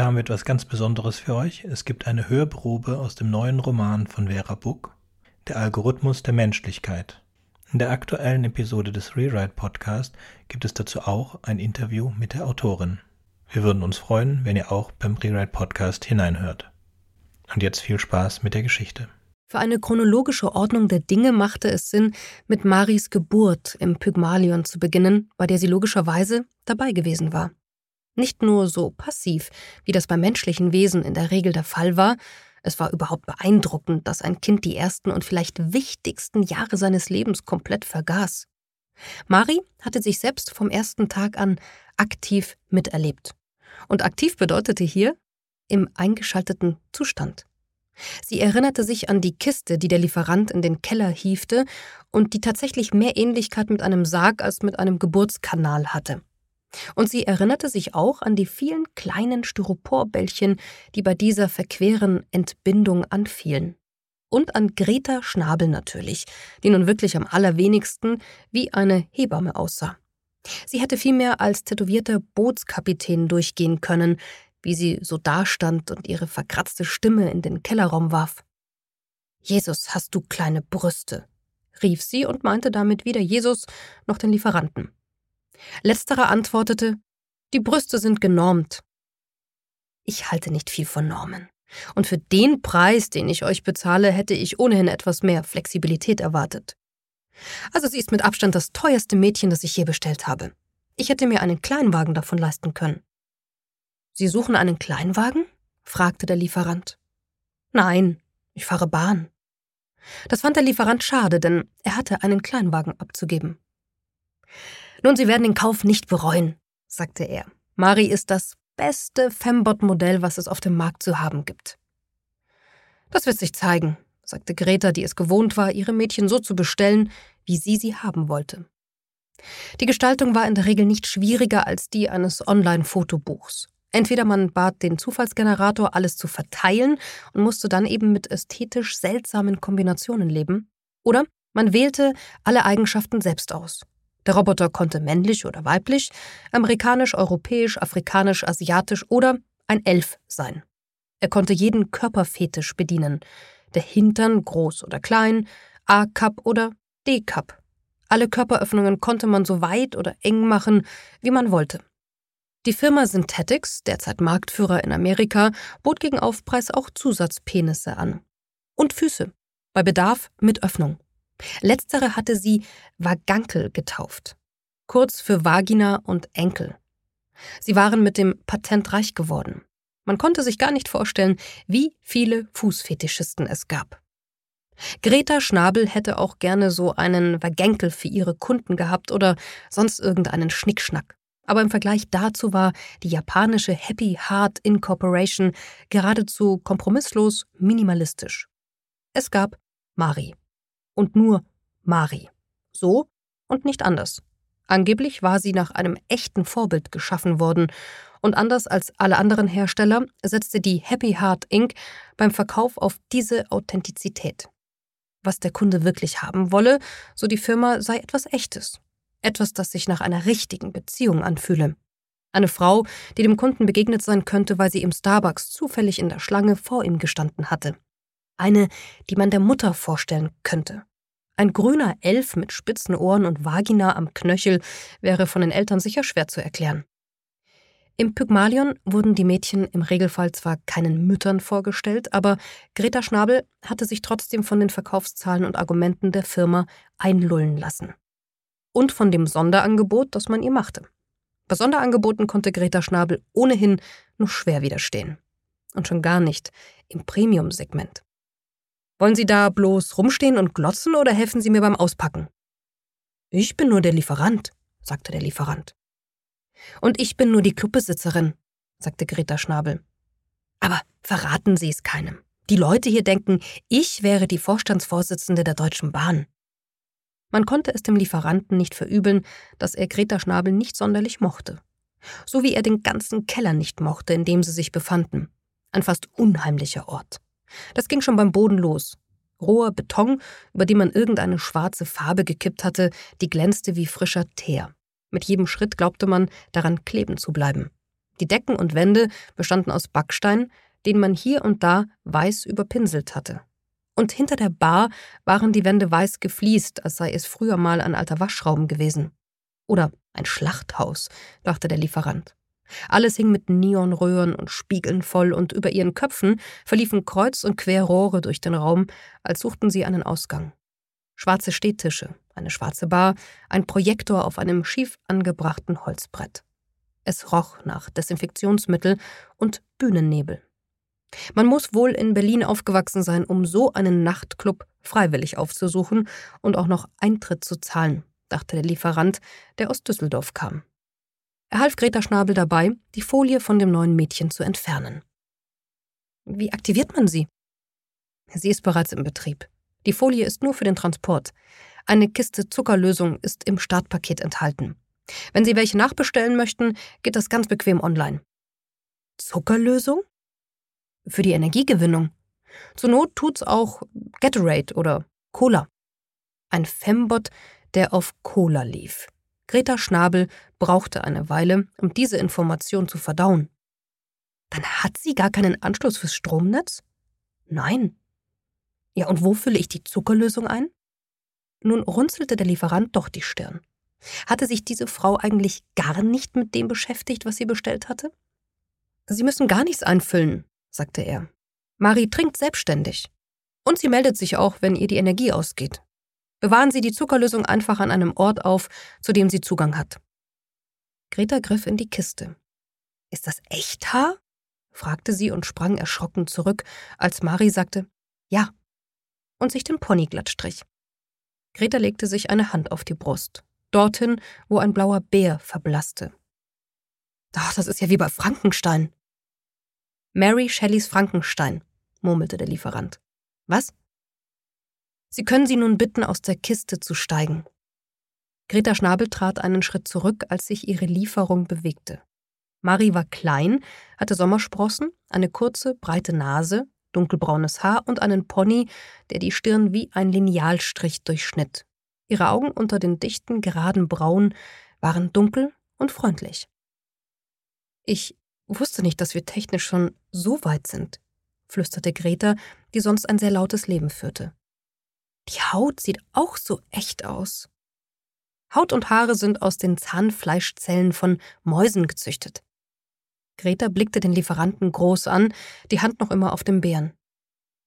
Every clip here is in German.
Heute haben wir etwas ganz Besonderes für euch. Es gibt eine Hörprobe aus dem neuen Roman von Vera Buck, Der Algorithmus der Menschlichkeit. In der aktuellen Episode des Rewrite Podcast gibt es dazu auch ein Interview mit der Autorin. Wir würden uns freuen, wenn ihr auch beim Rewrite Podcast hineinhört. Und jetzt viel Spaß mit der Geschichte. Für eine chronologische Ordnung der Dinge machte es Sinn, mit Maris Geburt im Pygmalion zu beginnen, bei der sie logischerweise dabei gewesen war. Nicht nur so passiv, wie das bei menschlichen Wesen in der Regel der Fall war, es war überhaupt beeindruckend, dass ein Kind die ersten und vielleicht wichtigsten Jahre seines Lebens komplett vergaß. Mari hatte sich selbst vom ersten Tag an aktiv miterlebt. Und aktiv bedeutete hier im eingeschalteten Zustand. Sie erinnerte sich an die Kiste, die der Lieferant in den Keller hiefte und die tatsächlich mehr Ähnlichkeit mit einem Sarg als mit einem Geburtskanal hatte. Und sie erinnerte sich auch an die vielen kleinen Styroporbällchen, die bei dieser verqueren Entbindung anfielen. Und an Greta Schnabel natürlich, die nun wirklich am allerwenigsten wie eine Hebamme aussah. Sie hätte vielmehr als tätowierter Bootskapitän durchgehen können, wie sie so dastand und ihre verkratzte Stimme in den Kellerraum warf. Jesus, hast du kleine Brüste, rief sie und meinte damit weder Jesus noch den Lieferanten. Letzterer antwortete, die Brüste sind genormt. Ich halte nicht viel von Normen. Und für den Preis, den ich euch bezahle, hätte ich ohnehin etwas mehr Flexibilität erwartet. Also sie ist mit Abstand das teuerste Mädchen, das ich je bestellt habe. Ich hätte mir einen Kleinwagen davon leisten können. Sie suchen einen Kleinwagen? fragte der Lieferant. Nein, ich fahre Bahn. Das fand der Lieferant schade, denn er hatte einen Kleinwagen abzugeben. Nun, Sie werden den Kauf nicht bereuen, sagte er. Mari ist das beste Fembot-Modell, was es auf dem Markt zu haben gibt. Das wird sich zeigen, sagte Greta, die es gewohnt war, ihre Mädchen so zu bestellen, wie sie sie haben wollte. Die Gestaltung war in der Regel nicht schwieriger als die eines Online-Fotobuchs. Entweder man bat den Zufallsgenerator, alles zu verteilen und musste dann eben mit ästhetisch seltsamen Kombinationen leben, oder man wählte alle Eigenschaften selbst aus. Der Roboter konnte männlich oder weiblich, amerikanisch, europäisch, afrikanisch, asiatisch oder ein Elf sein. Er konnte jeden Körperfetisch bedienen. Der Hintern groß oder klein, A-Cup oder D-Cup. Alle Körperöffnungen konnte man so weit oder eng machen, wie man wollte. Die Firma Synthetics, derzeit Marktführer in Amerika, bot gegen Aufpreis auch Zusatzpenisse an. Und Füße. Bei Bedarf mit Öffnung. Letztere hatte sie Vagankel getauft, kurz für Vagina und Enkel. Sie waren mit dem Patent reich geworden. Man konnte sich gar nicht vorstellen, wie viele Fußfetischisten es gab. Greta Schnabel hätte auch gerne so einen Vagenkel für ihre Kunden gehabt oder sonst irgendeinen Schnickschnack. Aber im Vergleich dazu war die japanische Happy Heart Incorporation geradezu kompromisslos minimalistisch. Es gab Mari und nur Mari. So und nicht anders. Angeblich war sie nach einem echten Vorbild geschaffen worden und anders als alle anderen Hersteller setzte die Happy Heart Inc. beim Verkauf auf diese Authentizität. Was der Kunde wirklich haben wolle, so die Firma, sei etwas Echtes. Etwas, das sich nach einer richtigen Beziehung anfühle. Eine Frau, die dem Kunden begegnet sein könnte, weil sie im Starbucks zufällig in der Schlange vor ihm gestanden hatte. Eine, die man der Mutter vorstellen könnte. Ein grüner Elf mit spitzen Ohren und Vagina am Knöchel wäre von den Eltern sicher schwer zu erklären. Im Pygmalion wurden die Mädchen im Regelfall zwar keinen Müttern vorgestellt, aber Greta Schnabel hatte sich trotzdem von den Verkaufszahlen und Argumenten der Firma einlullen lassen. Und von dem Sonderangebot, das man ihr machte. Bei Sonderangeboten konnte Greta Schnabel ohnehin nur schwer widerstehen. Und schon gar nicht im Premium-Segment. Wollen Sie da bloß rumstehen und glotzen oder helfen Sie mir beim Auspacken? Ich bin nur der Lieferant, sagte der Lieferant. Und ich bin nur die Clubbesitzerin, sagte Greta Schnabel. Aber verraten Sie es keinem. Die Leute hier denken, ich wäre die Vorstandsvorsitzende der Deutschen Bahn. Man konnte es dem Lieferanten nicht verübeln, dass er Greta Schnabel nicht sonderlich mochte. So wie er den ganzen Keller nicht mochte, in dem sie sich befanden. Ein fast unheimlicher Ort. Das ging schon beim Boden los. Roher Beton, über den man irgendeine schwarze Farbe gekippt hatte, die glänzte wie frischer Teer. Mit jedem Schritt glaubte man, daran kleben zu bleiben. Die Decken und Wände bestanden aus Backstein, den man hier und da weiß überpinselt hatte. Und hinter der Bar waren die Wände weiß gefliest, als sei es früher mal ein alter Waschraum gewesen. Oder ein Schlachthaus, dachte der Lieferant. Alles hing mit Neonröhren und Spiegeln voll, und über ihren Köpfen verliefen kreuz und quer Rohre durch den Raum, als suchten sie einen Ausgang. Schwarze Stehtische, eine schwarze Bar, ein Projektor auf einem schief angebrachten Holzbrett. Es roch nach Desinfektionsmittel und Bühnennebel. Man muss wohl in Berlin aufgewachsen sein, um so einen Nachtclub freiwillig aufzusuchen und auch noch Eintritt zu zahlen, dachte der Lieferant, der aus Düsseldorf kam. Er half Greta Schnabel dabei, die Folie von dem neuen Mädchen zu entfernen. Wie aktiviert man sie? Sie ist bereits im Betrieb. Die Folie ist nur für den Transport. Eine Kiste Zuckerlösung ist im Startpaket enthalten. Wenn Sie welche nachbestellen möchten, geht das ganz bequem online. Zuckerlösung? Für die Energiegewinnung. Zur Not tut's auch Gatorade oder Cola. Ein Fembot, der auf Cola lief. Greta Schnabel brauchte eine Weile, um diese Information zu verdauen. Dann hat sie gar keinen Anschluss fürs Stromnetz? Nein. Ja, und wo fülle ich die Zuckerlösung ein? Nun runzelte der Lieferant doch die Stirn. Hatte sich diese Frau eigentlich gar nicht mit dem beschäftigt, was sie bestellt hatte? Sie müssen gar nichts einfüllen, sagte er. Marie trinkt selbstständig. Und sie meldet sich auch, wenn ihr die Energie ausgeht. Bewahren Sie die Zuckerlösung einfach an einem Ort auf, zu dem sie Zugang hat. Greta griff in die Kiste. Ist das echt Haar? fragte sie und sprang erschrocken zurück, als Marie sagte Ja und sich den Pony glatt strich. Greta legte sich eine Hand auf die Brust, dorthin, wo ein blauer Bär verblasste. Ach, das ist ja wie bei Frankenstein. Mary Shelleys Frankenstein, murmelte der Lieferant. Was? Sie können sie nun bitten, aus der Kiste zu steigen. Greta Schnabel trat einen Schritt zurück, als sich ihre Lieferung bewegte. Marie war klein, hatte Sommersprossen, eine kurze, breite Nase, dunkelbraunes Haar und einen Pony, der die Stirn wie ein Linealstrich durchschnitt. Ihre Augen unter den dichten, geraden Brauen waren dunkel und freundlich. Ich wusste nicht, dass wir technisch schon so weit sind, flüsterte Greta, die sonst ein sehr lautes Leben führte. Die Haut sieht auch so echt aus. Haut und Haare sind aus den Zahnfleischzellen von Mäusen gezüchtet. Greta blickte den Lieferanten groß an, die Hand noch immer auf dem Bären.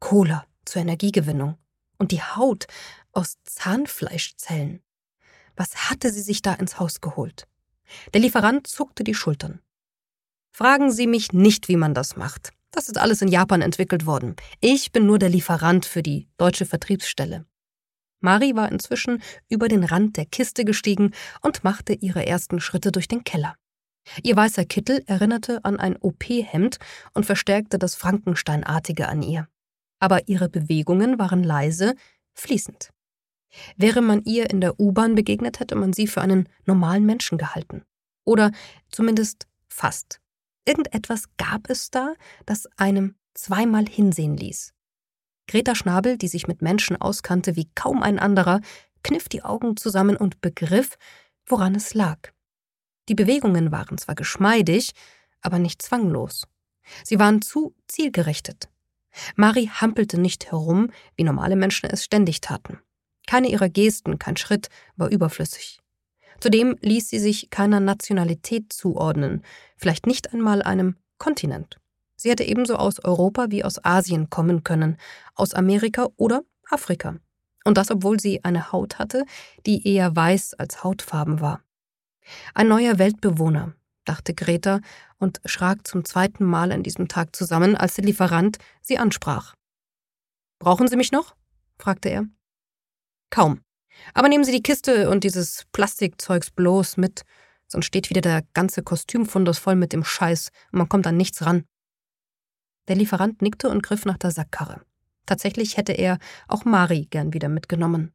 Cola zur Energiegewinnung. Und die Haut aus Zahnfleischzellen. Was hatte sie sich da ins Haus geholt? Der Lieferant zuckte die Schultern. Fragen Sie mich nicht, wie man das macht. Das ist alles in Japan entwickelt worden. Ich bin nur der Lieferant für die deutsche Vertriebsstelle. Mari war inzwischen über den Rand der Kiste gestiegen und machte ihre ersten Schritte durch den Keller. Ihr weißer Kittel erinnerte an ein OP-Hemd und verstärkte das Frankensteinartige an ihr. Aber ihre Bewegungen waren leise, fließend. Wäre man ihr in der U-Bahn begegnet, hätte man sie für einen normalen Menschen gehalten. Oder zumindest fast. Irgendetwas gab es da, das einem zweimal hinsehen ließ. Greta Schnabel, die sich mit Menschen auskannte wie kaum ein anderer, kniff die Augen zusammen und begriff, woran es lag. Die Bewegungen waren zwar geschmeidig, aber nicht zwanglos. Sie waren zu zielgerichtet. Marie hampelte nicht herum, wie normale Menschen es ständig taten. Keine ihrer Gesten, kein Schritt war überflüssig. Zudem ließ sie sich keiner Nationalität zuordnen, vielleicht nicht einmal einem Kontinent. Sie hätte ebenso aus Europa wie aus Asien kommen können, aus Amerika oder Afrika. Und das, obwohl sie eine Haut hatte, die eher weiß als hautfarben war. Ein neuer Weltbewohner, dachte Greta und schrak zum zweiten Mal an diesem Tag zusammen, als der Lieferant sie ansprach. Brauchen Sie mich noch? fragte er. Kaum. Aber nehmen Sie die Kiste und dieses Plastikzeugs bloß mit, sonst steht wieder der ganze Kostümfundus voll mit dem Scheiß und man kommt an nichts ran. Der Lieferant nickte und griff nach der Sackkarre. Tatsächlich hätte er auch Mari gern wieder mitgenommen.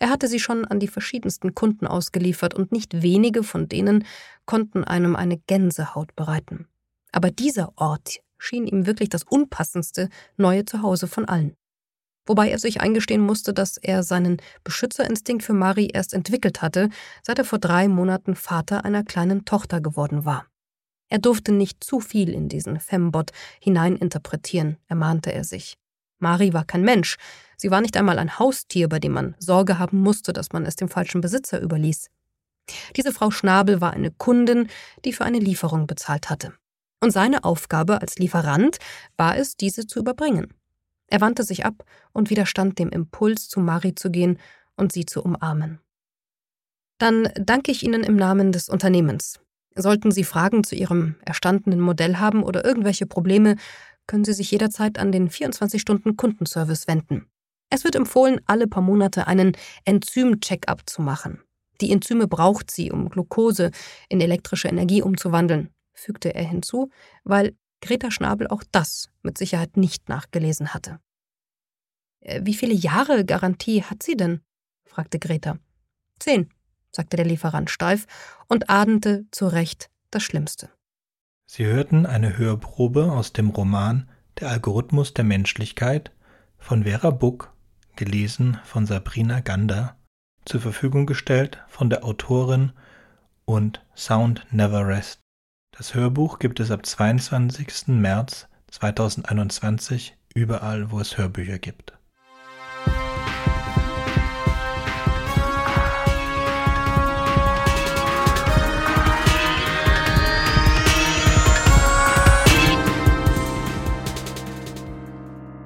Er hatte sie schon an die verschiedensten Kunden ausgeliefert und nicht wenige von denen konnten einem eine Gänsehaut bereiten. Aber dieser Ort schien ihm wirklich das unpassendste neue Zuhause von allen wobei er sich eingestehen musste, dass er seinen Beschützerinstinkt für Marie erst entwickelt hatte, seit er vor drei Monaten Vater einer kleinen Tochter geworden war. Er durfte nicht zu viel in diesen Fembot hineininterpretieren, ermahnte er sich. Mari war kein Mensch, sie war nicht einmal ein Haustier, bei dem man Sorge haben musste, dass man es dem falschen Besitzer überließ. Diese Frau Schnabel war eine Kundin, die für eine Lieferung bezahlt hatte. Und seine Aufgabe als Lieferant war es, diese zu überbringen. Er wandte sich ab und widerstand dem Impuls, zu Mari zu gehen und sie zu umarmen. Dann danke ich Ihnen im Namen des Unternehmens. Sollten Sie Fragen zu Ihrem erstandenen Modell haben oder irgendwelche Probleme, können Sie sich jederzeit an den 24-Stunden-Kundenservice wenden. Es wird empfohlen, alle paar Monate einen Enzym-Check-up zu machen. Die Enzyme braucht sie, um Glucose in elektrische Energie umzuwandeln, fügte er hinzu, weil Greta Schnabel auch das mit Sicherheit nicht nachgelesen hatte. Äh, wie viele Jahre Garantie hat sie denn? fragte Greta. Zehn, sagte der Lieferant steif und ahnte zu Recht das Schlimmste. Sie hörten eine Hörprobe aus dem Roman Der Algorithmus der Menschlichkeit von Vera Buck, gelesen von Sabrina Gander, zur Verfügung gestellt von der Autorin und Sound Never Rest. Das Hörbuch gibt es ab 22. März 2021 überall, wo es Hörbücher gibt.